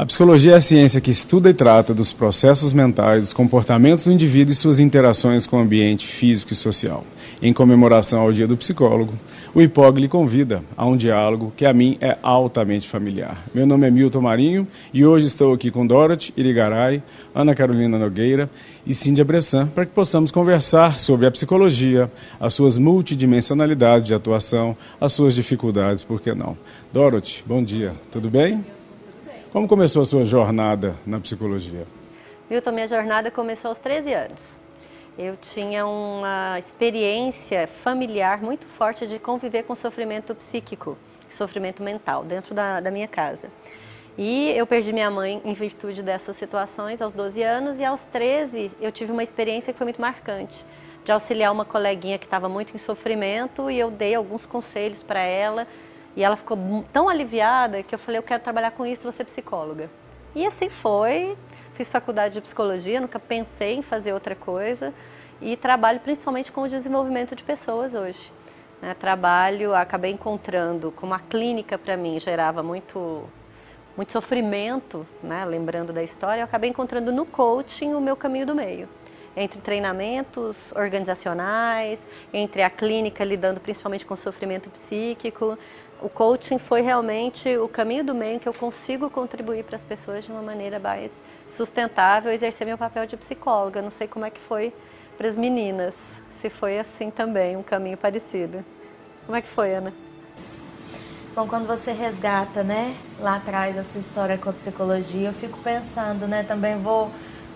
A psicologia é a ciência que estuda e trata dos processos mentais, dos comportamentos do indivíduo e suas interações com o ambiente físico e social. Em comemoração ao Dia do Psicólogo, o IPOG lhe convida a um diálogo que a mim é altamente familiar. Meu nome é Milton Marinho e hoje estou aqui com Dorothy Irigaray, Ana Carolina Nogueira e Cíndia Bressan para que possamos conversar sobre a psicologia, as suas multidimensionalidades de atuação, as suas dificuldades, por que não? Dorothy, bom dia, tudo bem? Como começou a sua jornada na psicologia? Milton, minha jornada começou aos 13 anos. Eu tinha uma experiência familiar muito forte de conviver com sofrimento psíquico, sofrimento mental, dentro da, da minha casa. E eu perdi minha mãe em virtude dessas situações aos 12 anos e aos 13 eu tive uma experiência que foi muito marcante, de auxiliar uma coleguinha que estava muito em sofrimento e eu dei alguns conselhos para ela e ela ficou tão aliviada que eu falei, eu quero trabalhar com isso, vou ser psicóloga. E assim foi. Fiz faculdade de psicologia, nunca pensei em fazer outra coisa. E trabalho principalmente com o desenvolvimento de pessoas hoje. Né? Trabalho, acabei encontrando, como a clínica para mim gerava muito, muito sofrimento, né? lembrando da história, eu acabei encontrando no coaching o meu caminho do meio entre treinamentos organizacionais, entre a clínica lidando principalmente com sofrimento psíquico, o coaching foi realmente o caminho do meio que eu consigo contribuir para as pessoas de uma maneira mais sustentável, exercer meu papel de psicóloga. Não sei como é que foi para as meninas, se foi assim também, um caminho parecido. Como é que foi, Ana? Bom, quando você resgata, né, lá atrás a sua história com a psicologia, eu fico pensando, né, também vou,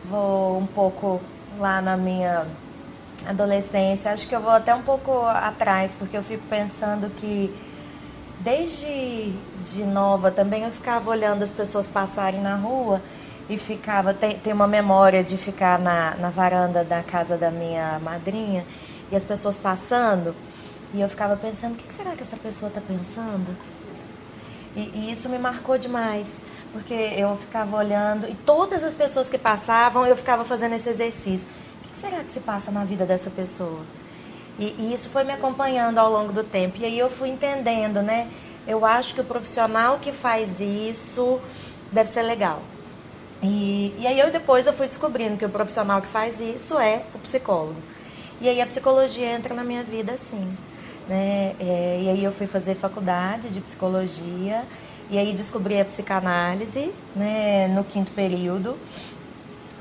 vou um pouco lá na minha adolescência, acho que eu vou até um pouco atrás, porque eu fico pensando que desde de nova também eu ficava olhando as pessoas passarem na rua e ficava. Tem, tem uma memória de ficar na, na varanda da casa da minha madrinha e as pessoas passando e eu ficava pensando: o que será que essa pessoa está pensando? E, e isso me marcou demais porque eu ficava olhando e todas as pessoas que passavam eu ficava fazendo esse exercício. O que será que se passa na vida dessa pessoa? E, e, isso foi me acompanhando ao longo do tempo. E aí eu fui entendendo, né? Eu acho que o profissional que faz isso deve ser legal. E, e aí eu depois eu fui descobrindo que o profissional que faz isso é o psicólogo. E aí a psicologia entra na minha vida assim. Né? É, e aí eu fui fazer faculdade de psicologia. E aí descobri a psicanálise né, no quinto período.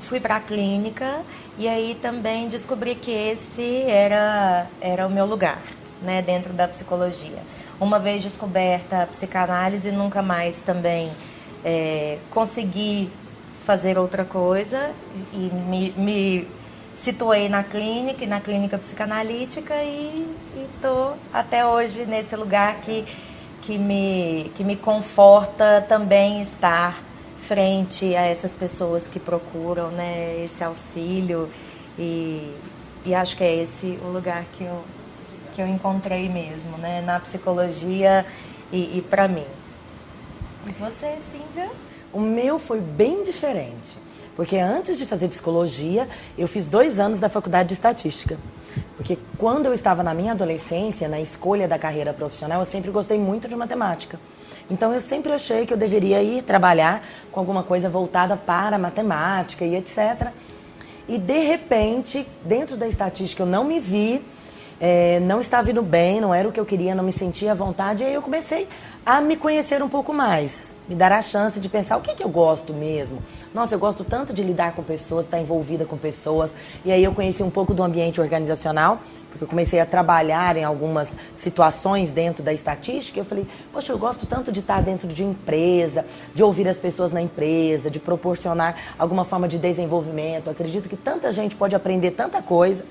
Fui para a clínica e aí também descobri que esse era, era o meu lugar, né, dentro da psicologia. Uma vez descoberta a psicanálise, nunca mais também é, consegui fazer outra coisa e me, me situei na clínica, na clínica psicanalítica e estou até hoje nesse lugar que, que, me, que me conforta também estar frente a essas pessoas que procuram né, esse auxílio e, e acho que é esse o lugar que eu, que eu encontrei mesmo, né, na psicologia e, e para mim. E você, Cíndia? O meu foi bem diferente, porque antes de fazer psicologia, eu fiz dois anos da faculdade de estatística. Porque quando eu estava na minha adolescência, na escolha da carreira profissional, eu sempre gostei muito de matemática. Então eu sempre achei que eu deveria ir trabalhar com alguma coisa voltada para matemática e etc. E de repente, dentro da estatística, eu não me vi, é, não estava indo bem, não era o que eu queria, não me sentia à vontade. E aí eu comecei a me conhecer um pouco mais, me dar a chance de pensar o que, que eu gosto mesmo. Nossa, eu gosto tanto de lidar com pessoas, estar envolvida com pessoas. E aí eu conheci um pouco do ambiente organizacional porque eu comecei a trabalhar em algumas situações dentro da estatística, eu falei, poxa, eu gosto tanto de estar dentro de empresa, de ouvir as pessoas na empresa, de proporcionar alguma forma de desenvolvimento. Eu acredito que tanta gente pode aprender tanta coisa.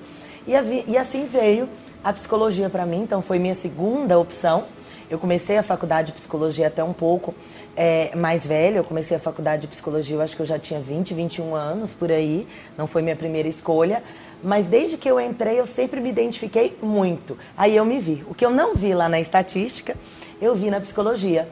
E, e assim veio a psicologia para mim, então foi minha segunda opção. Eu comecei a faculdade de psicologia até um pouco é, mais velha, eu comecei a faculdade de psicologia, eu acho que eu já tinha 20, 21 anos por aí, não foi minha primeira escolha, mas desde que eu entrei eu sempre me identifiquei muito. Aí eu me vi. O que eu não vi lá na estatística, eu vi na psicologia.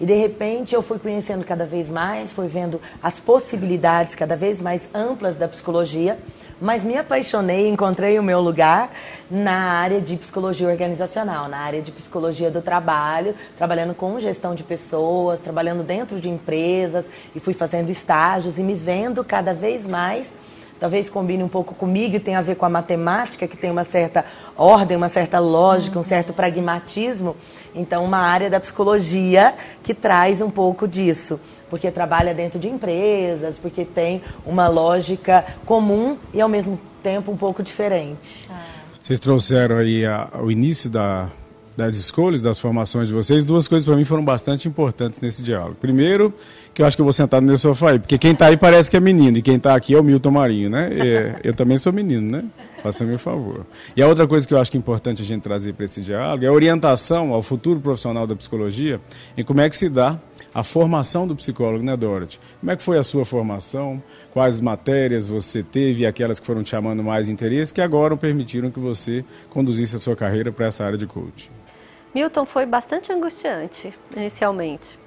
E de repente eu fui conhecendo cada vez mais, fui vendo as possibilidades cada vez mais amplas da psicologia, mas me apaixonei, encontrei o meu lugar na área de psicologia organizacional, na área de psicologia do trabalho, trabalhando com gestão de pessoas, trabalhando dentro de empresas e fui fazendo estágios e me vendo cada vez mais talvez combine um pouco comigo e tenha a ver com a matemática, que tem uma certa ordem, uma certa lógica, um certo pragmatismo. Então, uma área da psicologia que traz um pouco disso, porque trabalha dentro de empresas, porque tem uma lógica comum e ao mesmo tempo um pouco diferente. Vocês trouxeram aí a, o início da, das escolhas, das formações de vocês, duas coisas para mim foram bastante importantes nesse diálogo. Primeiro, que eu acho que eu vou sentar nesse sofá aí, porque quem está aí parece que é menino, e quem está aqui é o Milton Marinho, né? E, eu também sou menino, né? Faça-me o favor. E a outra coisa que eu acho que é importante a gente trazer para esse diálogo é a orientação ao futuro profissional da psicologia em como é que se dá a formação do psicólogo, né, Dorothy? Como é que foi a sua formação? Quais matérias você teve e aquelas que foram te chamando mais interesse que agora permitiram que você conduzisse a sua carreira para essa área de coaching? Milton foi bastante angustiante inicialmente,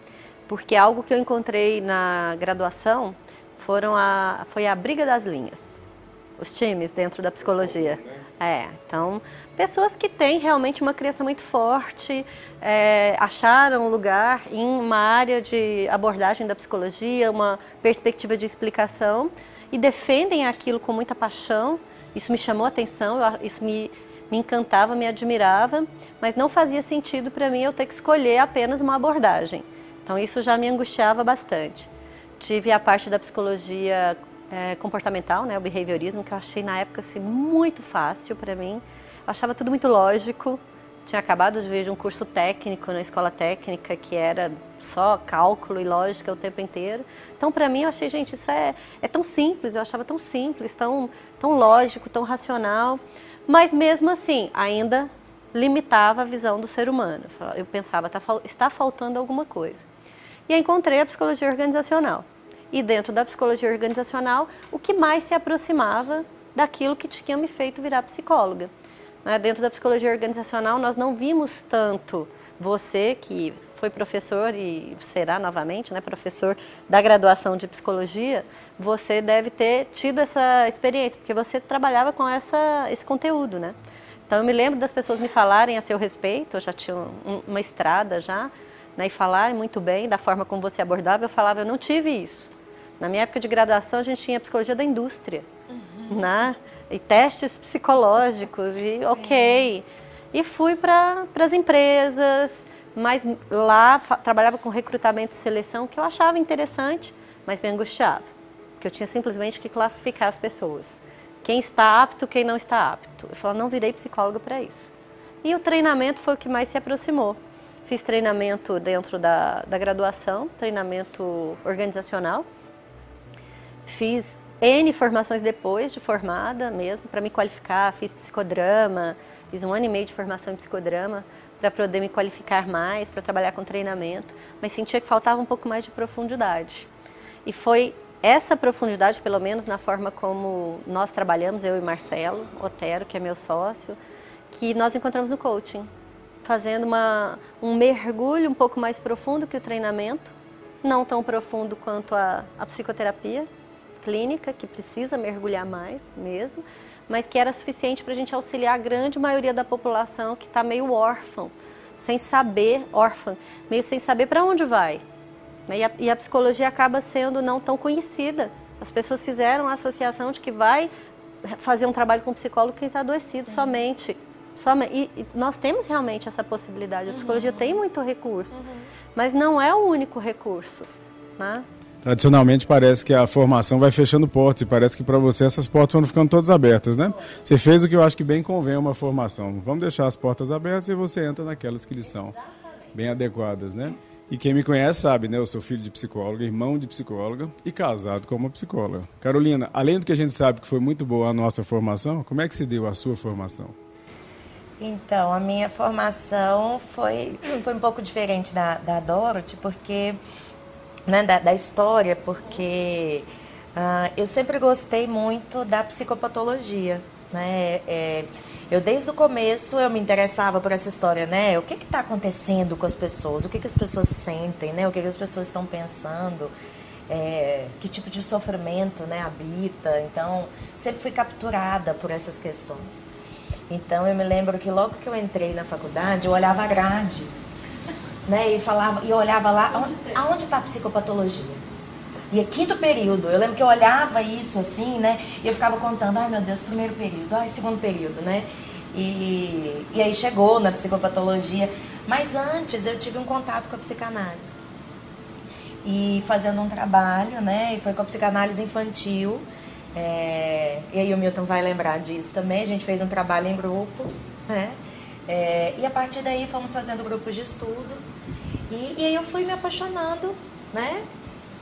porque algo que eu encontrei na graduação foram a, foi a briga das linhas, os times dentro da psicologia. É, então, pessoas que têm realmente uma criança muito forte, é, acharam lugar em uma área de abordagem da psicologia, uma perspectiva de explicação e defendem aquilo com muita paixão. Isso me chamou a atenção, isso me me encantava, me admirava, mas não fazia sentido para mim eu ter que escolher apenas uma abordagem. Então isso já me angustiava bastante. Tive a parte da psicologia é, comportamental, né, o behaviorismo, que eu achei na época assim, muito fácil para mim. Eu achava tudo muito lógico. Tinha acabado de ver um curso técnico na escola técnica que era só cálculo e lógica o tempo inteiro. Então, para mim, eu achei, gente, isso é, é tão simples, eu achava tão simples, tão, tão lógico, tão racional mas mesmo assim ainda limitava a visão do ser humano. Eu pensava, tá, está faltando alguma coisa. E encontrei a psicologia organizacional. E dentro da psicologia organizacional, o que mais se aproximava daquilo que tinha me feito virar psicóloga. Né? Dentro da psicologia organizacional, nós não vimos tanto você, que foi professor e será novamente, né, professor da graduação de psicologia, você deve ter tido essa experiência, porque você trabalhava com essa, esse conteúdo, né? Então eu me lembro das pessoas me falarem a seu respeito, eu já tinha um, uma estrada já, né, e falarem muito bem da forma como você abordava, eu falava, eu não tive isso. Na minha época de graduação a gente tinha psicologia da indústria, uhum. né? E testes psicológicos, e Sim. ok. E fui para as empresas, mas lá trabalhava com recrutamento e seleção, que eu achava interessante, mas me angustiava. Porque eu tinha simplesmente que classificar as pessoas. Quem está apto, quem não está apto. Eu falava, não virei psicóloga para isso. E o treinamento foi o que mais se aproximou. Fiz treinamento dentro da, da graduação, treinamento organizacional. Fiz N formações depois de formada mesmo, para me qualificar. Fiz psicodrama, fiz um ano e meio de formação em psicodrama para poder me qualificar mais, para trabalhar com treinamento, mas sentia que faltava um pouco mais de profundidade. E foi essa profundidade, pelo menos na forma como nós trabalhamos, eu e Marcelo Otero, que é meu sócio, que nós encontramos no coaching, fazendo uma, um mergulho um pouco mais profundo que o treinamento, não tão profundo quanto a, a psicoterapia clínica, que precisa mergulhar mais mesmo, mas que era suficiente para a gente auxiliar a grande maioria da população que está meio órfã, sem saber, órfã, meio sem saber para onde vai. Né? E a, e a psicologia acaba sendo não tão conhecida. As pessoas fizeram a associação de que vai fazer um trabalho com psicólogo quem está adoecido Sim. somente. somente. E, e, nós temos realmente essa possibilidade. A psicologia uhum. tem muito recurso, uhum. mas não é o único recurso. Né? Tradicionalmente parece que a formação vai fechando portas e parece que para você essas portas vão ficando todas abertas, né? Você fez o que eu acho que bem convém uma formação. Vamos deixar as portas abertas e você entra naquelas que lhe são bem adequadas, né? E quem me conhece sabe, né? Eu sou filho de psicóloga, irmão de psicóloga e casado com uma psicóloga. Carolina, além do que a gente sabe que foi muito boa a nossa formação, como é que se deu a sua formação? Então, a minha formação foi, foi um pouco diferente da, da Dorothy, porque né, da, da história, porque uh, eu sempre gostei muito da psicopatologia. Né? É, eu desde o começo eu me interessava por essa história, né? O que está acontecendo com as pessoas? O que, que as pessoas sentem, né? O que, que as pessoas estão pensando? é, que tipo de sofrimento né, habita. Então, sempre fui capturada por essas questões. Então, eu me lembro que logo que eu entrei na faculdade, eu olhava a grade né, e falava, e olhava lá, aonde está a psicopatologia? E é quinto período. Eu lembro que eu olhava isso assim, né? E eu ficava contando, ai meu Deus, primeiro período, ai segundo período, né? E, e aí chegou na psicopatologia. Mas antes eu tive um contato com a psicanálise e fazendo um trabalho, né? E foi com a psicanálise infantil. É, e aí o Milton vai lembrar disso também. A gente fez um trabalho em grupo, né? É, e a partir daí fomos fazendo grupos de estudo. E, e aí eu fui me apaixonando, né?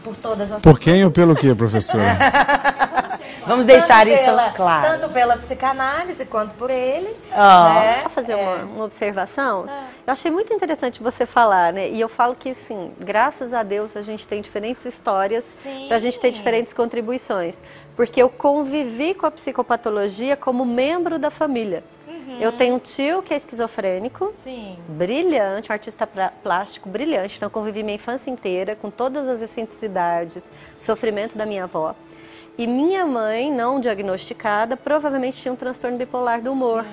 Por todas as. Por quem ou pelo que, professora? Vamos deixar tanto isso pela, claro. Tanto pela psicanálise quanto por ele. Ah. Né? Posso fazer uma, É. uma observação? Ah. Eu achei muito interessante você falar, né? E eu falo que, sim, graças a Deus a gente tem diferentes histórias Sim. para a gente ter diferentes contribuições. Porque eu convivi com a psicopatologia como membro da família. Uhum. Eu tenho um tio que é esquizofrênico, Sim. brilhante, um artista plástico brilhante. Então, eu convivi minha infância inteira com todas as excentricidades, sofrimento da minha avó. E minha mãe, não diagnosticada, provavelmente tinha um transtorno bipolar do humor.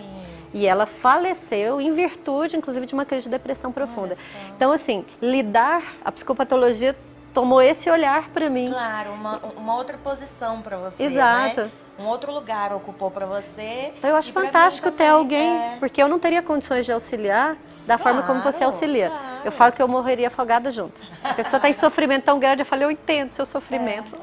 E ela faleceu em virtude, inclusive, de uma crise de depressão profunda. Então, assim, lidar, a psicopatologia tomou esse olhar para mim. Claro, uma, uma outra posição para você. Exato. Né? Um outro lugar ocupou para você. Então, eu acho fantástico ter alguém, é. porque eu não teria condições de auxiliar da forma como você Claro, auxilia. claro. Eu falo que eu morreria afogada junto. A pessoa está em sofrimento tão grande, eu falei, eu entendo seu sofrimento.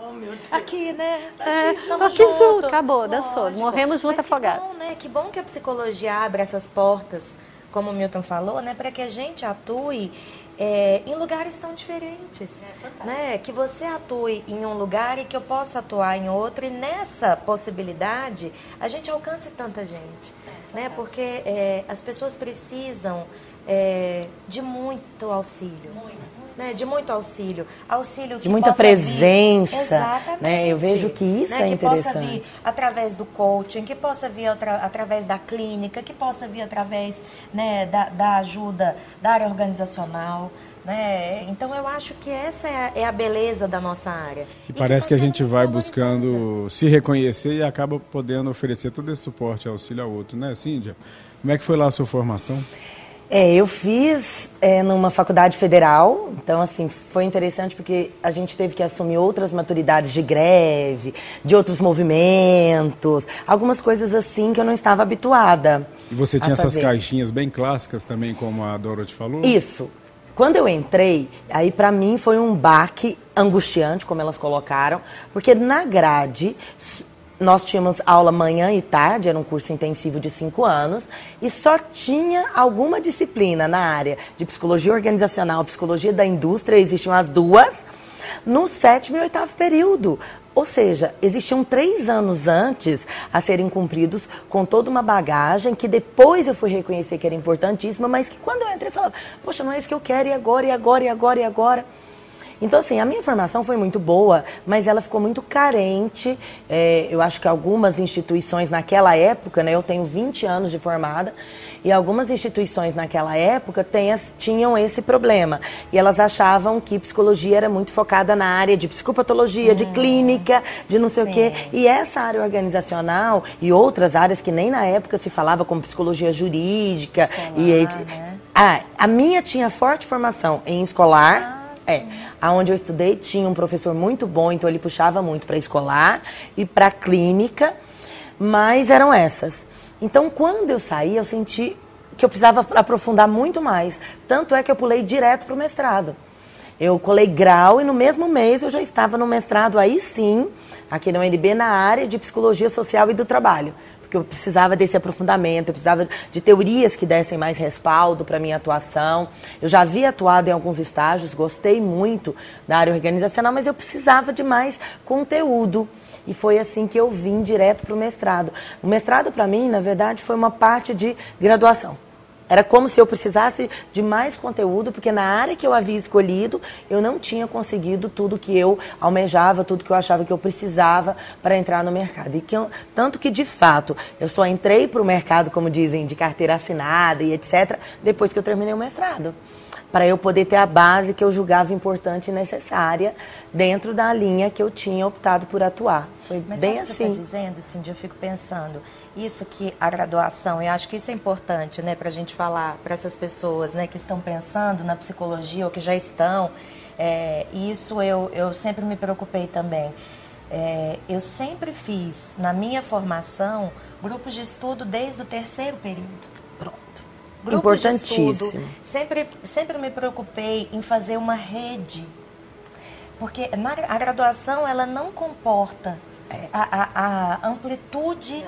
Aqui, né? É, Aqui, tamo aqui junto, acabou, dançou. Lógico. Morremos junto, Mas afogado. Que bom, né? Que bom que a psicologia abre essas portas, como o Milton falou, né? Para que a gente atue é, em lugares tão diferentes. né? Que você atue em um lugar e que eu possa atuar em outro. E nessa possibilidade, a gente alcance tanta gente. né? Porque é, as pessoas precisam é, de muito auxílio. Né, de muito auxílio, auxílio que De muita possa vir- presença, Exatamente. né? Eu vejo que isso é que possa interessante. vir através do coaching, que possa vir atra- através da clínica, que possa vir através né, da, da ajuda da área organizacional. Né? Então eu acho que essa é a, é a beleza da nossa área. E parece que a pode ser gente vai buscando se reconhecer e acaba podendo oferecer todo esse suporte e auxílio ao outro, né, Cíndia? Como é que foi lá a sua formação? É, eu fiz é, numa faculdade federal, então assim, foi interessante porque a gente teve que assumir outras maturidades de greve, de outros movimentos, algumas coisas assim que eu não estava habituada. E você tinha essas caixinhas bem clássicas também, como a Dorothy falou? Isso. Quando eu entrei, aí pra mim foi um baque angustiante, como elas colocaram, porque na grade nós tínhamos aula manhã e tarde, era um curso intensivo de cinco anos, e só tinha alguma disciplina na área de psicologia organizacional, psicologia da indústria, existiam as duas, no sétimo e oitavo período. Ou seja, existiam três anos antes a serem cumpridos com toda uma bagagem que depois eu fui reconhecer que era importantíssima, mas que quando eu entrei eu falava, poxa, não é isso que eu quero, e agora, e agora, e agora, e agora? Então, assim, a minha formação foi muito boa, mas ela ficou muito carente. É, eu acho que algumas instituições naquela época, né, eu tenho 20 anos de formada, e algumas instituições naquela época tem as- tinham esse problema. E elas achavam que psicologia era muito focada na área de psicopatologia, de clínica, de não sei o quê. E essa área organizacional e outras áreas que nem na época se falava como psicologia jurídica. e aí- né? ah, a minha tinha forte formação em escolar. É, aonde eu estudei tinha um professor muito bom, então ele puxava muito para escolar e para clínica, mas eram essas. Então, quando eu saí, eu senti que eu precisava aprofundar muito mais. Tanto é que eu pulei direto para o mestrado. Eu colei grau e no mesmo mês eu já estava no mestrado, aí sim, aqui na UNB, na área de psicologia social e do trabalho. Porque eu precisava desse aprofundamento, eu precisava de teorias que dessem mais respaldo para minha atuação. Eu já havia atuado em alguns estágios, gostei muito da área organizacional, mas eu precisava de mais conteúdo. E foi assim que eu vim direto para o mestrado. O mestrado, para mim, na verdade, foi uma parte de graduação. Era como se eu precisasse de mais conteúdo, porque na área que eu havia escolhido, eu não tinha conseguido tudo que eu almejava, tudo que eu achava que eu precisava para entrar no mercado. E que eu, tanto que, de fato, eu só entrei para o mercado, como dizem, de carteira assinada e etc., depois que eu terminei o mestrado para eu poder ter a base que eu julgava importante e necessária dentro da linha que eu tinha optado por atuar. Foi Mas bem sabe assim. Você está dizendo, Cindy, eu fico pensando, isso que a graduação, eu acho que isso é importante, né, para a gente falar para essas pessoas, né, que estão pensando na psicologia ou que já estão. É, isso eu, eu sempre me preocupei também. É, eu sempre fiz na minha formação grupos de estudo desde o terceiro período. Grupos de Importantíssimo. estudo. Sempre, sempre me preocupei em fazer uma rede. Porque na, a graduação ela não comporta É. a, a- a amplitude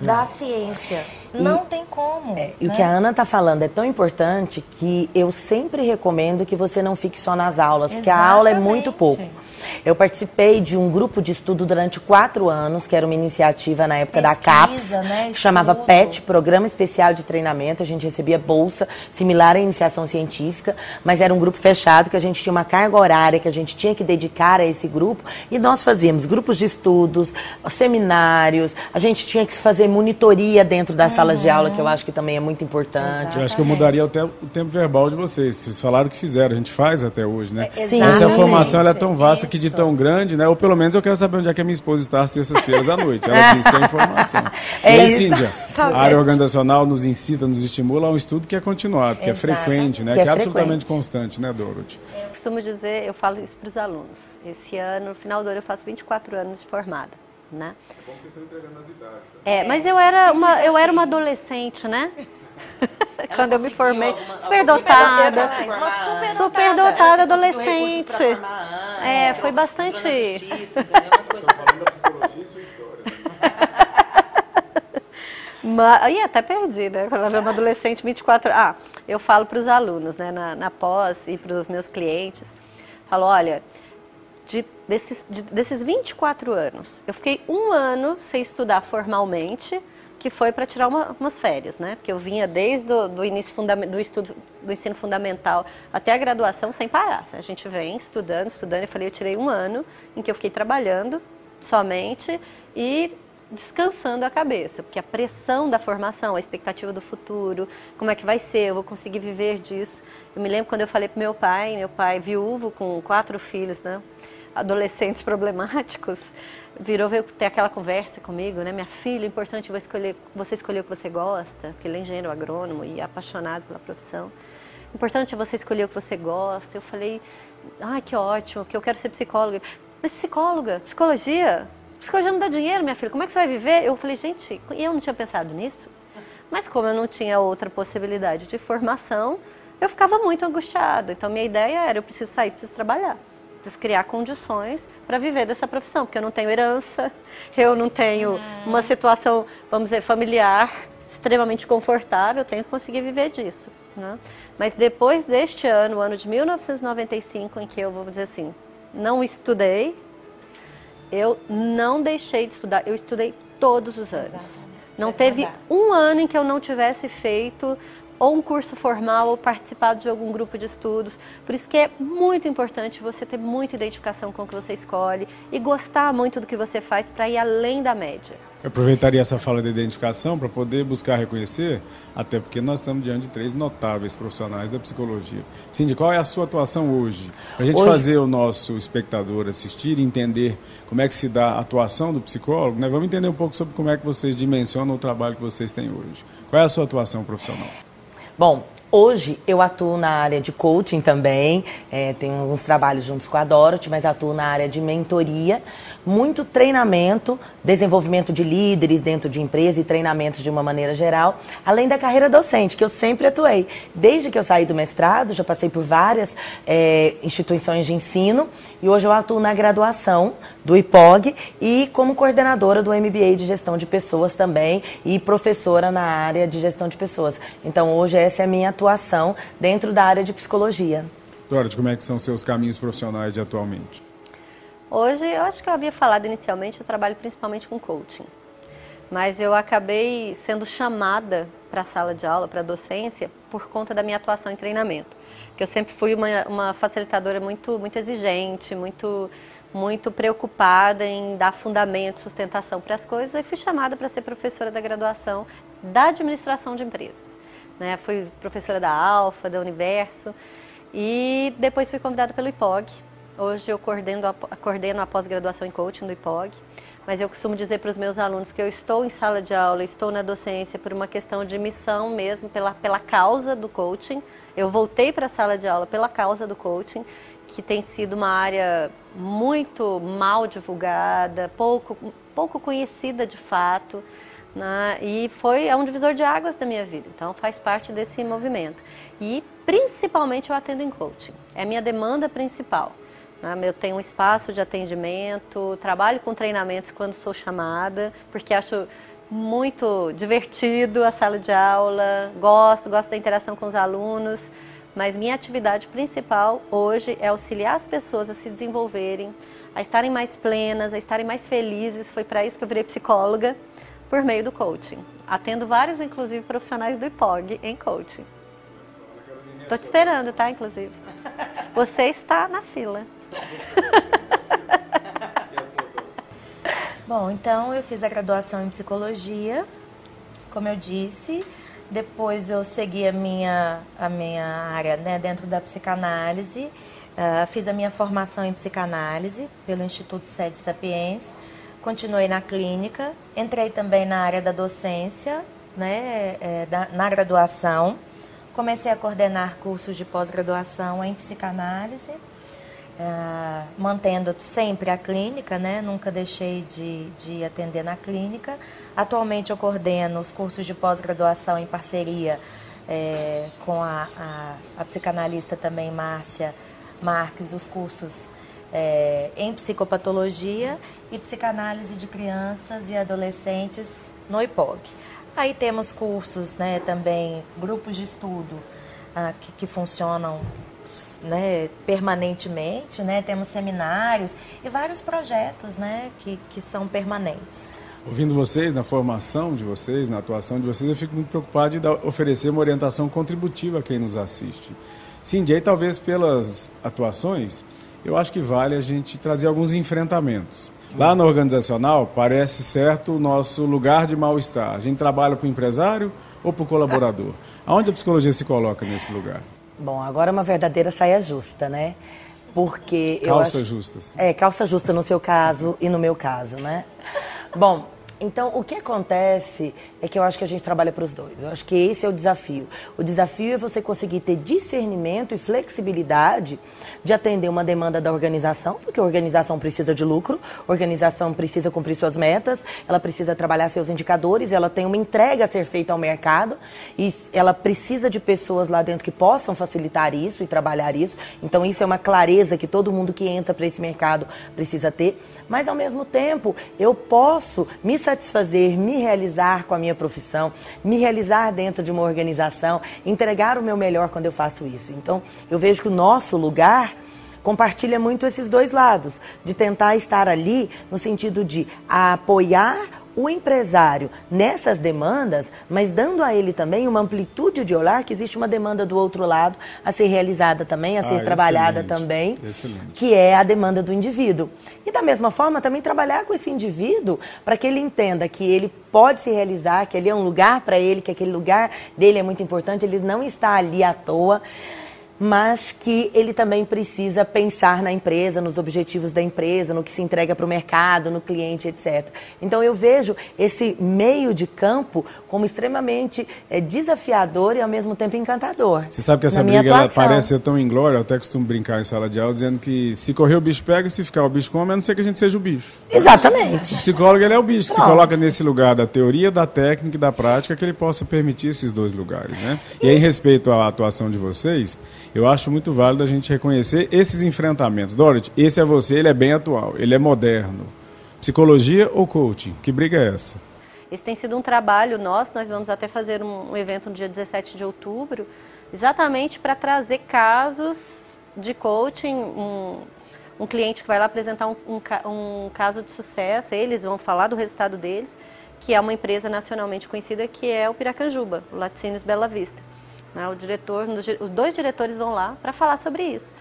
da ciência. Não tem como. É, e o né? que a Ana está falando é tão importante que eu sempre recomendo que você não fique só nas aulas, porque a aula é muito Exatamente. pouco. Eu participei de um grupo de estudo durante quatro anos, que era uma iniciativa na época da CAPES, Pesquisa, né? que chamava. PET, Programa Especial de Treinamento. A gente recebia bolsa similar à iniciação científica, mas era um grupo fechado que a gente tinha uma carga horária que a gente tinha que dedicar a esse grupo. E nós fazíamos grupos de estudos, seminários, a gente tinha que fazer monitoria dentro das salas de aula, que eu acho que também é muito importante. Eu acho que eu mudaria até o tempo verbal de vocês. Vocês falaram que fizeram, a gente faz até hoje, né? É, Sim. Essa exatamente. formação ela é tão vasta que de Isso. tão grande, né? Ou pelo menos eu quero saber onde é que a minha esposa está às terças-feiras à noite. Ela disse que é informação. É e aí, isso. Cíndia, a área organizacional nos incita, nos estimula a um estudo que é continuado, que é Exatamente. frequente, né? Que Que é é absolutamente constante, né, Dorothy? Eu costumo dizer, eu falo isso para os alunos. Esse ano, no final do ano, eu faço 24 anos de formada, né? É bom que vocês estão entregando as idades. É, mas eu era uma, eu era uma adolescente, né? Quando eu me formei, superdotada, Uma super superdotada adolescente. É, foi bastante. Falando da psicologia e sua história. Mas, aí até perdi, né? Quando eu era uma adolescente, 24 Ah, eu falo para os alunos, né, na, na pós e para os meus clientes, falo, olha, de, desses, de, desses 24 anos, eu fiquei um ano sem estudar formalmente, que foi para tirar uma- umas férias, né? Porque eu vinha desde o do início do estudo do ensino fundamental até a graduação sem parar. A gente vem estudando, estudando. Eu falei, eu tirei um ano em que eu fiquei trabalhando somente e descansando a cabeça, porque a pressão da formação, a expectativa do futuro, como é que vai ser, eu vou conseguir viver disso. Eu me lembro quando eu falei para meu pai, meu pai viúvo com quatro filhos, né, adolescentes problemáticos, virou veio ter aquela conversa comigo, né, minha filha, importante você escolher, você escolher o que você gosta, porque ele é engenheiro agrônomo e é apaixonado pela profissão. Importante é você escolher o que você gosta. Eu falei, ai, que ótimo, que eu quero ser psicóloga. Mas psicóloga, psicologia, psicologia não dá dinheiro, minha filha, como é que você vai viver? Eu falei, gente, eu não tinha pensado nisso. Mas como eu não tinha outra possibilidade de formação, eu ficava muito angustiada. Então, minha ideia era, eu preciso sair, preciso trabalhar. Criar condições para viver dessa profissão, porque eu não tenho herança, eu não tenho uma situação, vamos dizer, familiar extremamente confortável, eu tenho que conseguir viver disso. Né? Mas depois deste ano, o ano de 1995, em que eu vou dizer assim, não estudei, eu não deixei de estudar, eu estudei todos os anos. Exatamente. Não é teve um ano em que eu não tivesse feito ou um curso formal ou participado de algum grupo de estudos. Por isso que é muito importante você ter muita identificação com o que você escolhe e gostar muito do que você faz para ir além da média. Eu aproveitaria essa fala de identificação para poder buscar reconhecer, até porque nós estamos diante de três notáveis profissionais da psicologia. Cindy, qual é a sua atuação hoje? Para a gente Hoje- fazer o nosso espectador assistir e entender como é que se dá a atuação do psicólogo, né? vamos entender um pouco sobre como é que vocês dimensionam o trabalho que vocês têm hoje. Qual é a sua atuação profissional? Bom, hoje eu atuo na área de coaching também, é, tenho alguns trabalhos juntos com a Dorothy, mas atuo na área de mentoria, muito treinamento, desenvolvimento de líderes dentro de empresa e treinamento de uma maneira geral, além da carreira docente, que eu sempre atuei. Desde que eu saí do mestrado, já passei por várias é, instituições de ensino e hoje eu atuo na graduação do IPOG e como coordenadora do MBA de Gestão de Pessoas também e professora na área de Gestão de Pessoas. Então hoje essa é a minha atuação dentro da área de psicologia. Dorothy, como é que são seus caminhos profissionais de atualmente? Hoje, eu acho que eu havia falado inicialmente, eu trabalho principalmente com coaching. mas eu acabei sendo chamada para a sala de aula, para a docência, por conta da minha atuação em treinamento. Que eu sempre fui uma, uma facilitadora muito, muito exigente, muito, muito preocupada em dar fundamento, sustentação para as coisas, e fui chamada para ser professora da graduação da administração de empresas. Né? Fui professora da Alfa, da Universo, e depois fui convidada pelo IPOG. Hoje eu coordeno a, coordeno a pós-graduação em coaching do IPOG mas eu costumo dizer para os meus alunos que eu estou em sala de aula, estou na docência por uma questão de missão mesmo, pela, pela causa do coaching. Eu voltei para a sala de aula pela causa do coaching, que tem sido uma área muito mal divulgada, pouco, pouco conhecida de fato. Né? E foi é um divisor de águas da minha vida, então faz parte desse movimento. E principalmente eu atendo em coaching, é a minha demanda principal. Né? Eu tenho um espaço de atendimento, trabalho com treinamentos quando sou chamada, porque acho muito divertido a sala de aula, gosto, gosto da interação com os alunos, mas minha atividade principal hoje é auxiliar as pessoas a se desenvolverem, a estarem mais plenas, a estarem mais felizes. Foi para isso que eu virei psicóloga, por meio do coaching. Atendo vários, inclusive, profissionais do IPOG em coaching. Estou te esperando, tá? Inclusive. Você está na fila. Bom, então eu fiz a graduação em psicologia, como eu disse. Depois eu segui a minha, a minha área né, dentro da psicanálise. Uh, fiz a minha formação em psicanálise pelo Instituto Sede Sapiens. Continuei na clínica. Entrei também na área da docência, né, é, da, na graduação. Comecei a coordenar cursos de pós-graduação em psicanálise é, mantendo sempre a clínica, né? Nunca deixei de, de atender na clínica. Atualmente eu coordeno os cursos de pós-graduação em parceria é, com a, a, a, psicanalista também, Márcia Marques, os cursos é, em psicopatologia e psicanálise de crianças e adolescentes no IPOG. Aí temos cursos, né, também grupos de estudo ah, que, que funcionam né, permanentemente, né? Temos seminários e vários projetos, né, que, que são permanentes. Ouvindo vocês, na formação de vocês, na atuação de vocês, eu fico muito preocupado de dar, oferecer uma orientação contributiva a quem nos assiste. Sim, aí talvez pelas atuações, eu acho que vale a gente trazer alguns enfrentamentos. Lá no organizacional, parece certo o nosso lugar de mal-estar. A gente trabalha para o empresário ou para o colaborador? Aonde a psicologia se coloca nesse lugar? Bom, agora é uma verdadeira saia justa, né? Porque calça eu acho... justas. É, calça justa no seu caso e no meu caso, né? Bom, então, o que acontece é que eu acho que a gente trabalha para os dois. Eu acho que esse é o desafio. O desafio é você conseguir ter discernimento e flexibilidade de atender uma demanda da organização, porque a organização precisa de lucro, a organização precisa cumprir suas metas, ela precisa trabalhar seus indicadores, ela tem uma entrega a ser feita ao mercado e ela precisa de pessoas lá dentro que possam facilitar isso e trabalhar isso. Então, isso é uma clareza que todo mundo que entra para esse mercado precisa ter. Mas, ao mesmo tempo, eu posso me satisfazer, me realizar com a minha profissão, me realizar dentro de uma organização, entregar o meu melhor quando eu faço isso. Então, eu vejo que o nosso lugar compartilha muito esses dois lados, de tentar estar ali no sentido de apoiar o empresário nessas demandas, mas dando a ele também uma amplitude de olhar que existe uma demanda do outro lado a ser realizada também, a ser ah, trabalhada excelente, também, excelente. que é a demanda do indivíduo. E da mesma forma também trabalhar com esse indivíduo para que ele entenda que ele pode se realizar, que ali é um lugar para ele, que aquele lugar dele é muito importante, ele não está ali à toa mas que ele também precisa pensar na empresa, nos objetivos da empresa, no que se entrega para o mercado, no cliente, etc. Então eu vejo esse meio de campo como extremamente é, desafiador e ao mesmo tempo encantador. Você sabe que essa briga ela parece ser tão inglória, eu até costumo brincar em sala de aula dizendo que se correr o bicho pega, se ficar o bicho come, a não ser que a gente seja o bicho. Exatamente. O psicólogo ele é o bicho, que se coloca nesse lugar da teoria, da técnica e da prática, que ele possa permitir esses dois lugares. Né? E aí, em respeito à atuação de vocês, eu acho muito válido a gente reconhecer esses enfrentamentos. Dorothy, esse é você, ele é bem atual, ele é moderno. Psicologia ou coaching? Que briga é essa? Esse tem sido um trabalho nosso, nós vamos até fazer um, evento no dia 17 de outubro, exatamente para trazer casos de coaching, um, um, cliente que vai lá apresentar um, um, um caso de sucesso, eles vão falar do resultado deles, que é uma empresa nacionalmente conhecida, que é o Piracanjuba, o Laticínios Bela Vista. Né? O diretor, os dois diretores vão lá para falar sobre isso.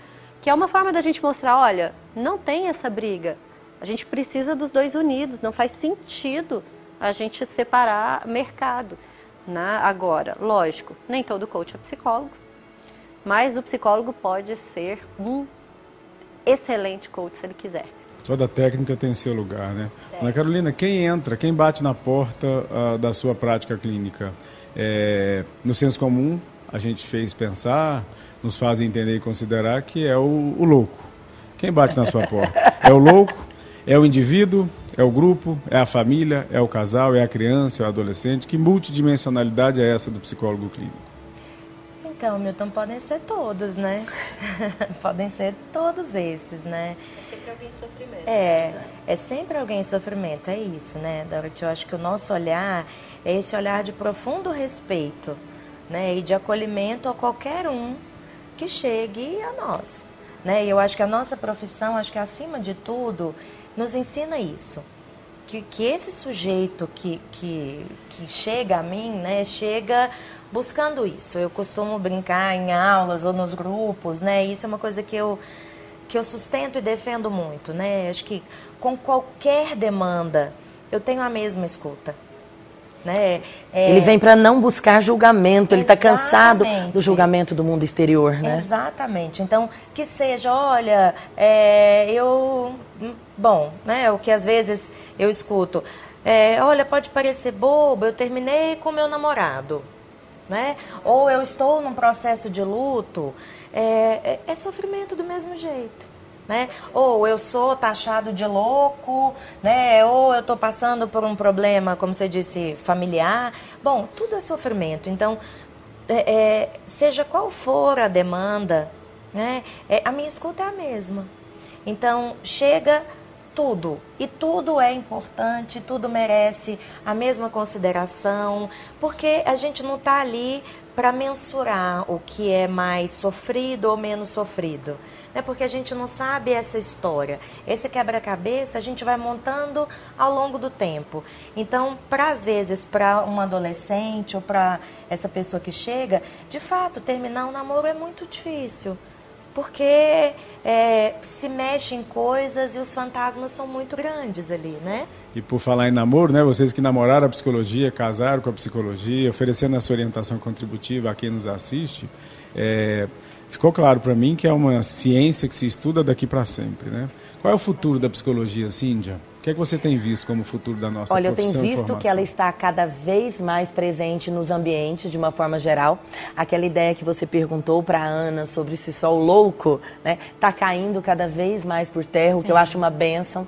Que é uma forma da gente mostrar, olha, não tem essa briga. A gente precisa dos dois unidos, não faz sentido a gente separar mercado. Né? Agora, lógico, nem todo coach é psicólogo, mas o psicólogo pode ser um excelente coach se ele quiser. Toda técnica tem seu lugar, né? É. Ana Carolina, quem entra, quem bate na porta uh, da sua prática clínica? É, no senso comum, a gente fez pensar, nos faz entender e considerar que é o, o louco. Quem bate na sua porta? É o louco? É o indivíduo? É o grupo? É a família? É o casal? É a criança? É o adolescente? Que multidimensionalidade é essa do psicólogo clínico? Então, Milton, podem ser todos, né? podem ser todos esses, né? É sempre alguém em sofrimento. É, é sempre alguém em sofrimento, é isso, né, Dorothy? Eu acho que o nosso olhar é esse olhar de profundo respeito, né? E de acolhimento a qualquer um que chegue a nós, né? E eu acho que a nossa profissão, acho que acima de tudo, nos ensina isso. Que, que esse sujeito que, que, que chega a mim, né, chega buscando isso. Eu costumo brincar em aulas ou nos grupos, né? Isso é uma coisa que eu que eu sustento e defendo muito, né? Acho que com qualquer demanda eu tenho a mesma escuta. Né? É... Ele vem para não buscar julgamento, ele está cansado do julgamento do mundo exterior, né? Exatamente. Então, que seja, olha, é, eu. Bom, né? O que às vezes eu escuto. É, olha, pode parecer bobo, eu terminei com meu namorado né? Ou eu estou num processo de luto, é, é, é sofrimento do mesmo jeito. Né? Ou eu sou taxado de louco, né? Ou eu estou passando por um problema, como você disse, familiar. Bom, tudo é sofrimento. Então, é, é, seja qual for a demanda, né? É, a minha escuta é a mesma. Então, chega tudo. E tudo é importante, tudo merece a mesma consideração, porque a gente não está ali para mensurar o que é mais sofrido ou menos sofrido. Né? Porque a gente não sabe essa história. Esse quebra-cabeça a gente vai montando ao longo do tempo. Então, para às vezes, para um adolescente ou para essa pessoa que chega, de fato, terminar um namoro é muito difícil porque é, se mexem coisas e os fantasmas são muito grandes ali, né? E por falar em namoro, né, vocês que namoraram a psicologia, casaram com a psicologia, oferecendo essa orientação contributiva a quem nos assiste, é, ficou claro para mim que é uma ciência que se estuda daqui para sempre, né? Qual é o futuro da psicologia, Cíndia? O que é que você tem visto como futuro da nossa Olha, profissão Olha, eu tenho visto que ela está cada vez mais presente nos ambientes, de uma forma geral. Aquela ideia que você perguntou para a Ana sobre se só o louco, né, está caindo cada vez mais por terra, Sim. o que eu acho uma benção.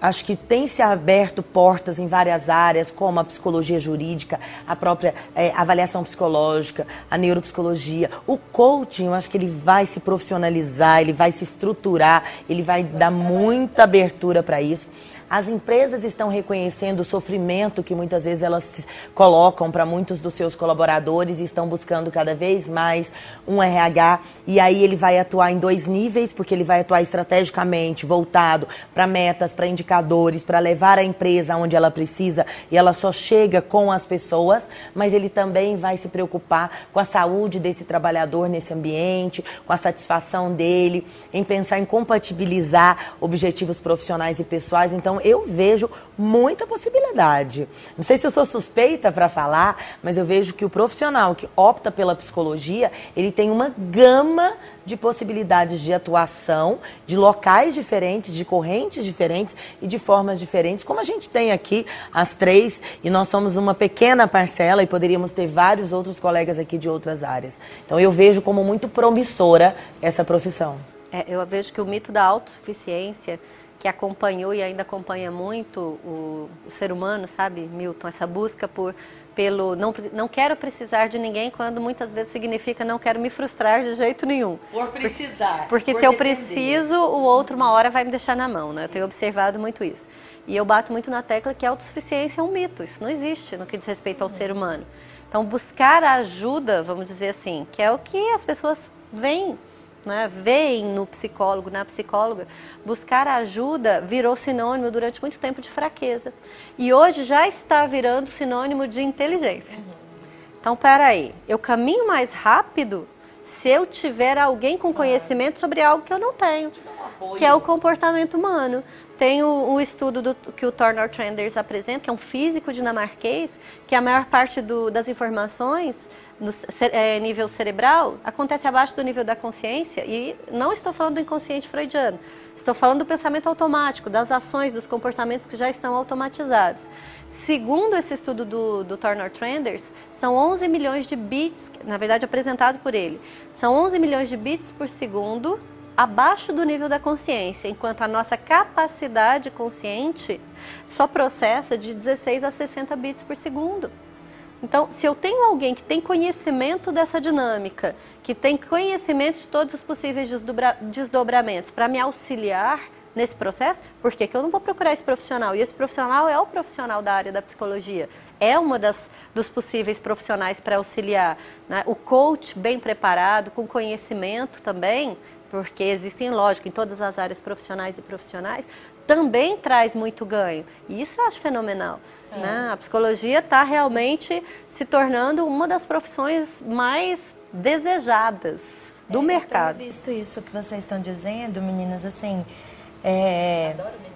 Acho que tem se aberto portas em várias áreas, como a psicologia jurídica, a própria é, avaliação psicológica, a neuropsicologia. O coaching, eu acho que ele vai se profissionalizar, ele vai se estruturar, ele vai dar muita abertura para isso. As empresas estão reconhecendo o sofrimento que muitas vezes elas colocam para muitos dos seus colaboradores e estão buscando cada vez mais um RH. E aí ele vai atuar em dois níveis, porque ele vai atuar estrategicamente, voltado para metas, para indicadores, para levar a empresa onde ela precisa e ela só chega com as pessoas, mas ele também vai se preocupar com a saúde desse trabalhador nesse ambiente, com a satisfação dele, em pensar em compatibilizar objetivos profissionais e pessoais. Então, eu vejo muita possibilidade. Não sei se eu sou suspeita para falar, mas eu vejo que o profissional que opta pela psicologia, ele tem uma gama de possibilidades de atuação, de locais diferentes, de correntes diferentes e de formas diferentes, como a gente tem aqui as três, e nós somos uma pequena parcela e poderíamos ter vários outros colegas aqui de outras áreas. Então eu vejo como muito promissora essa profissão. É, eu vejo que o mito da autossuficiência que acompanhou e ainda acompanha muito o, o, ser humano, sabe, Milton? Essa busca por pelo não, não quero precisar de ninguém, quando muitas vezes significa não quero me frustrar de jeito nenhum. Por precisar. Porque, porque por se eu preciso, o outro uma hora vai me deixar na mão, né? Eu tenho observado muito isso. E eu bato muito na tecla que a autossuficiência é um mito, isso não existe no que diz respeito ao ser humano. Então, buscar a ajuda, vamos dizer assim, que é o que as pessoas veem né, veem no psicólogo, na psicóloga, buscar ajuda virou sinônimo durante muito tempo de fraqueza. E hoje já está virando sinônimo de inteligência. Uhum. Então, peraí, eu caminho mais rápido se eu tiver alguém com conhecimento sobre algo que eu não tenho, que é o comportamento humano. Tem um, estudo do, que o Thornor Trenders apresenta, que é um físico dinamarquês, que a maior parte do, das informações no é, nível cerebral acontece abaixo do nível da consciência. E não estou falando do inconsciente freudiano, estou falando do pensamento automático, das ações, dos comportamentos que já estão automatizados. Segundo esse estudo do, do Thornor Trenders, são 11 milhões de bits, na verdade apresentado por ele, são 11 milhões de bits por segundo abaixo do nível da consciência, enquanto a nossa capacidade consciente só processa de 16 a 60 bits por segundo. Então, se eu tenho alguém que tem conhecimento dessa dinâmica, que tem conhecimento de todos os possíveis desdobramentos para me auxiliar nesse processo, por que, que eu não vou procurar esse profissional? E esse profissional é o profissional da área da psicologia. É uma das dos possíveis profissionais para auxiliar. Né? O coach bem preparado, com conhecimento também, porque existem, lógico, em todas as áreas profissionais e profissionais, também traz muito ganho. E isso eu acho fenomenal. Né? A psicologia está realmente se tornando uma das profissões mais desejadas do é, mercado. Eu tenho visto isso que vocês estão dizendo, meninas, assim. É... Adoro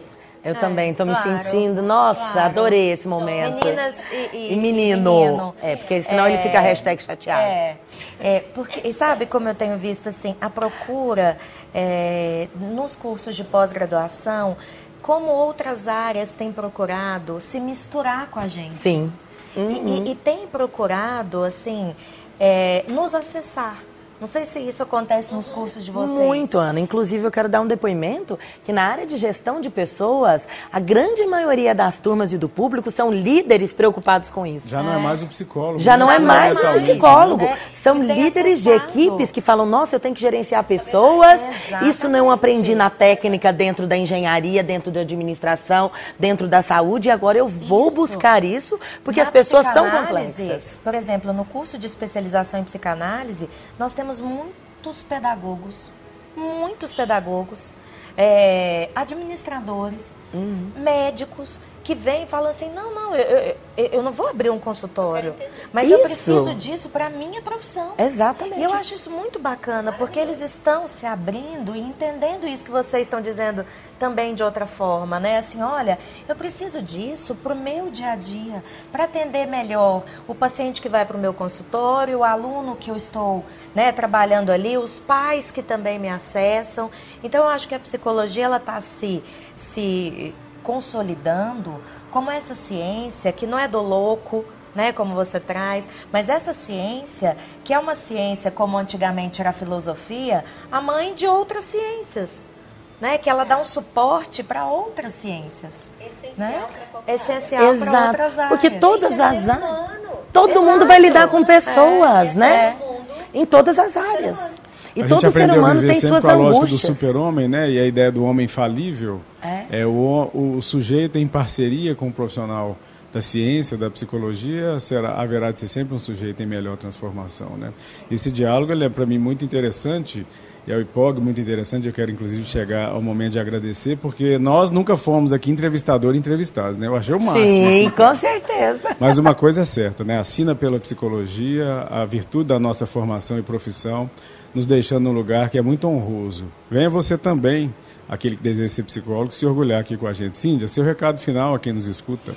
eu é, também estou claro, me sentindo, nossa, claro. adorei esse momento. Meninas e, e, e menino. menino. É, porque senão é, ele fica hashtag chateado. É, é, porque, sabe como eu tenho visto assim, a procura é, nos cursos de pós-graduação, como outras áreas têm procurado se misturar com a gente. Sim. Uhum. E, e, uhum. e tem procurado, assim, é, nos acessar. Não sei se isso acontece nos cursos de vocês. Muito, Ana. Inclusive, eu quero dar um depoimento que na área de gestão de pessoas, a grande maioria das turmas e do público são líderes preocupados com isso. Já não é, mais o psicólogo. Já não é mais o psicólogo. Né? São líderes de equipes que falam, nossa, eu tenho que gerenciar pessoas. É, isso não aprendi na técnica dentro da engenharia, dentro da administração, dentro da saúde, e agora eu vou isso. buscar isso, porque na as pessoas são complexas. Por exemplo, no curso de especialização em psicanálise, nós temos temos muitos pedagogos, muitos pedagogos, é, administradores, uhum. médicos que vêm e falam assim: não, não, eu, eu, eu não vou abrir um consultório, mas isso. eu preciso disso para a minha profissão. Exatamente. E eu acho isso muito bacana, porque eles estão se abrindo e entendendo isso que vocês estão dizendo também de outra forma, né? Assim, olha, eu preciso disso para o meu dia a dia, para atender melhor o paciente que vai para o meu consultório, o aluno que eu estou né, trabalhando ali, os pais que também me acessam. Então, eu acho que a psicologia ela está se, se consolidando como essa ciência que não é do louco, né, como você traz, mas essa ciência, que é uma ciência como antigamente era a filosofia, a mãe de outras ciências. Né, que ela dá um suporte para outras ciências. Essencial né? Essencial para outras áreas. Porque todas as áreas. Todo Exato. mundo vai lidar com pessoas, é, né? É. Em todas as áreas. E a todo gente aprendeu ser humano a viver tem sempre com a lógica do super-homem, né? E a ideia do homem falível. É. é o, o sujeito em parceria com o profissional da ciência, da psicologia, será, haverá de ser sempre um sujeito em melhor transformação. Né? Esse diálogo ele é, para mim, muito interessante e ao IPOG, muito interessante. Eu quero, inclusive, chegar ao momento de agradecer, porque nós nunca fomos aqui entrevistador e entrevistados, né? Eu achei o máximo. Sim, assim. com certeza. Mas uma coisa é certa, né? Assina pela psicologia, a virtude da nossa formação e profissão, nos deixando num lugar que é muito honroso. Venha você também, aquele que deseja ser psicólogo, se orgulhar aqui com a gente. Cíndia, seu recado final a quem nos escuta.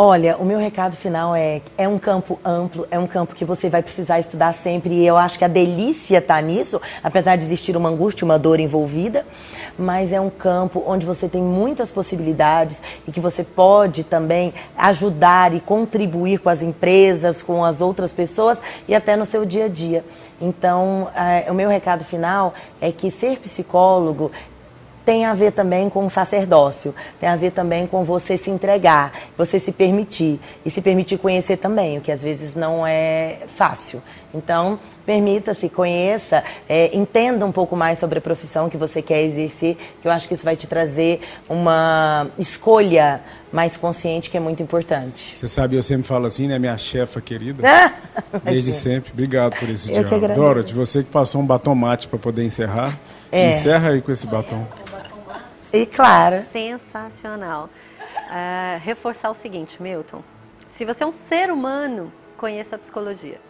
Olha, o meu recado final é: é um campo amplo, é um campo que você vai precisar estudar sempre, e eu acho que a delícia está nisso, apesar de existir uma angústia, uma dor envolvida, mas é um campo onde você tem muitas possibilidades e que você pode também ajudar e contribuir com as empresas, com as outras pessoas e até no seu dia a dia. Então, é, o meu recado final é que ser psicólogo tem a ver também com o sacerdócio, tem a ver também com você se entregar, você se permitir e se permitir conhecer também, o que às vezes não é fácil. Então, permita-se, conheça, é, entenda um pouco mais sobre a profissão que você quer exercer, que eu acho que isso vai te trazer uma escolha mais consciente, que é muito importante. Você sabe, eu sempre falo assim, né, minha chefa querida, desde sempre. Obrigado por esse eu diálogo. Dorothy, você que passou um batom mate para poder encerrar, é. encerra aí com esse batom. E claro. Sensacional. Uh, reforçar o seguinte, Milton. Se você é um ser humano, conheça a psicologia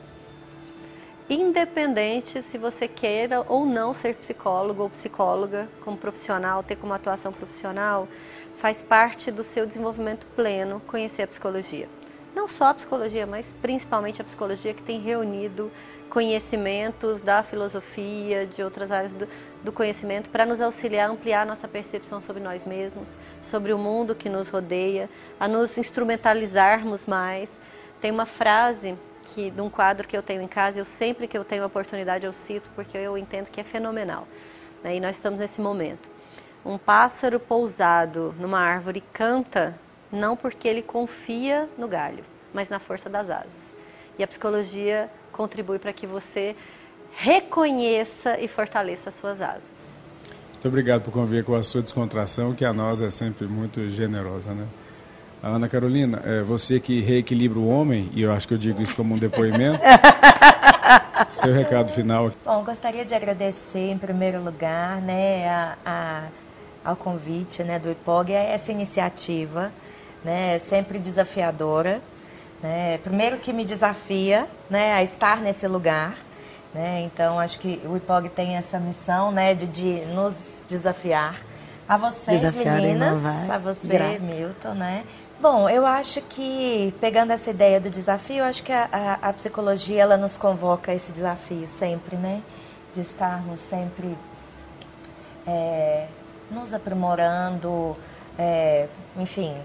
independente se você queira ou não ser psicólogo ou psicóloga como profissional, ter como atuação profissional, faz parte do seu desenvolvimento pleno conhecer a psicologia. Não só a psicologia, mas principalmente a psicologia que tem reunido conhecimentos da filosofia, de outras áreas do, do conhecimento, para nos auxiliar a ampliar nossa percepção sobre nós mesmos, sobre o mundo que nos rodeia, a nos instrumentalizarmos mais. Tem uma frase que de um quadro que eu tenho em casa, eu sempre que eu tenho oportunidade eu cito porque eu entendo que é fenomenal. Né? E nós estamos nesse momento. Um pássaro pousado numa árvore canta não porque ele confia no galho, mas na força das asas. E a psicologia contribui para que você reconheça e fortaleça as suas asas. Muito obrigado por conviver com a sua descontração, que a nós é sempre muito generosa, né? Ana Carolina, é você que reequilibra o homem, e eu acho que eu digo isso como um depoimento. seu recado final. Bom, gostaria de agradecer em primeiro lugar, né, a, a, ao convite, né, do IPOG, essa iniciativa, né, sempre desafiadora, né, primeiro que me desafia, né, a estar nesse lugar, né, então acho que o IPOG tem essa missão, né, de, de nos desafiar. A vocês, Desafiar meninas, a você, Gra Milton, né? Bom, eu acho que, pegando essa ideia do desafio, acho que a, a, a, psicologia, ela nos convoca a esse desafio sempre, né? De estarmos sempre é, nos aprimorando, é, enfim,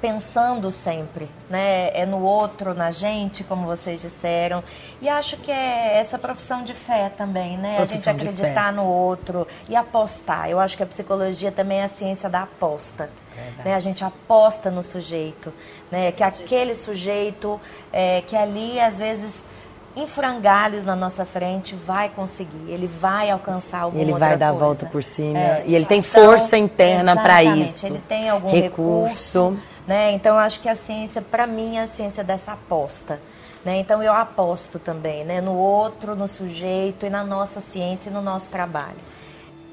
pensando sempre, né? É no outro, na gente, como vocês disseram. E acho que é essa profissão de fé também, né? Profissão a gente acreditar no outro e apostar. Eu acho que a psicologia também é a ciência da aposta. Né? A gente aposta no sujeito, né? que aquele sujeito é, que ali às vezes em frangalhos na nossa frente vai conseguir, ele vai alcançar alguma Ele vai dar coisa. a volta por cima é, e ele tem então, força interna para isso. Ele tem algum recurso, recurso né? Então eu acho que a ciência, para mim, é a ciência dessa aposta. Né? Então eu aposto também né? no outro, no sujeito e na nossa ciência e no nosso trabalho.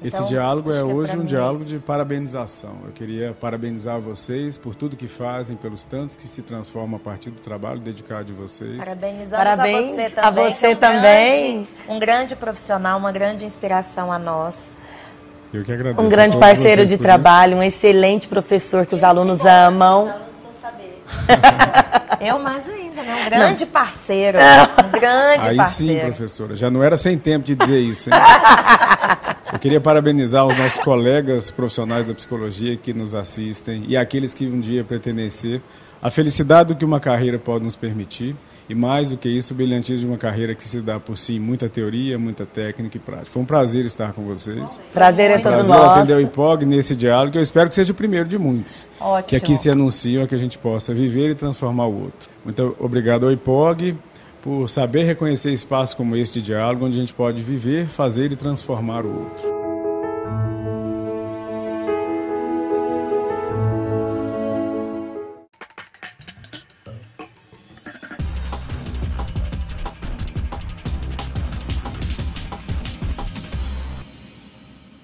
Esse então, diálogo é hoje um diálogo de parabenização. Eu queria parabenizar vocês por tudo que fazem, pelos tantos que se transformam a partir do trabalho dedicado de vocês. Parabenizar Parabéns a você também. A você é um também. Grande, um grande profissional, uma grande inspiração a nós. Eu que agradeço. Um grande parceiro de trabalho, isso. um excelente professor que os alunos amam. Eu mais ainda, né? Um grande não. parceiro. Um grande Aí parceiro. sim, professora. Já não era sem tempo de dizer isso. Hein? Eu queria parabenizar os nossos colegas profissionais da psicologia que nos assistem e aqueles que um dia pretendem ser. A felicidade do que uma carreira pode nos permitir e mais do que isso, o brilhantismo de uma carreira que se dá por si muita teoria, muita técnica e prática. Foi um prazer estar com vocês. Prazer é todo prazer nosso. atender o IPOG nesse diálogo, eu espero que seja o primeiro de muitos. Ótimo. Que aqui se anunciam, que a gente possa viver e transformar o outro. Muito obrigado ao IPOG por saber reconhecer espaços como este de diálogo, onde a gente pode viver, fazer e transformar o outro.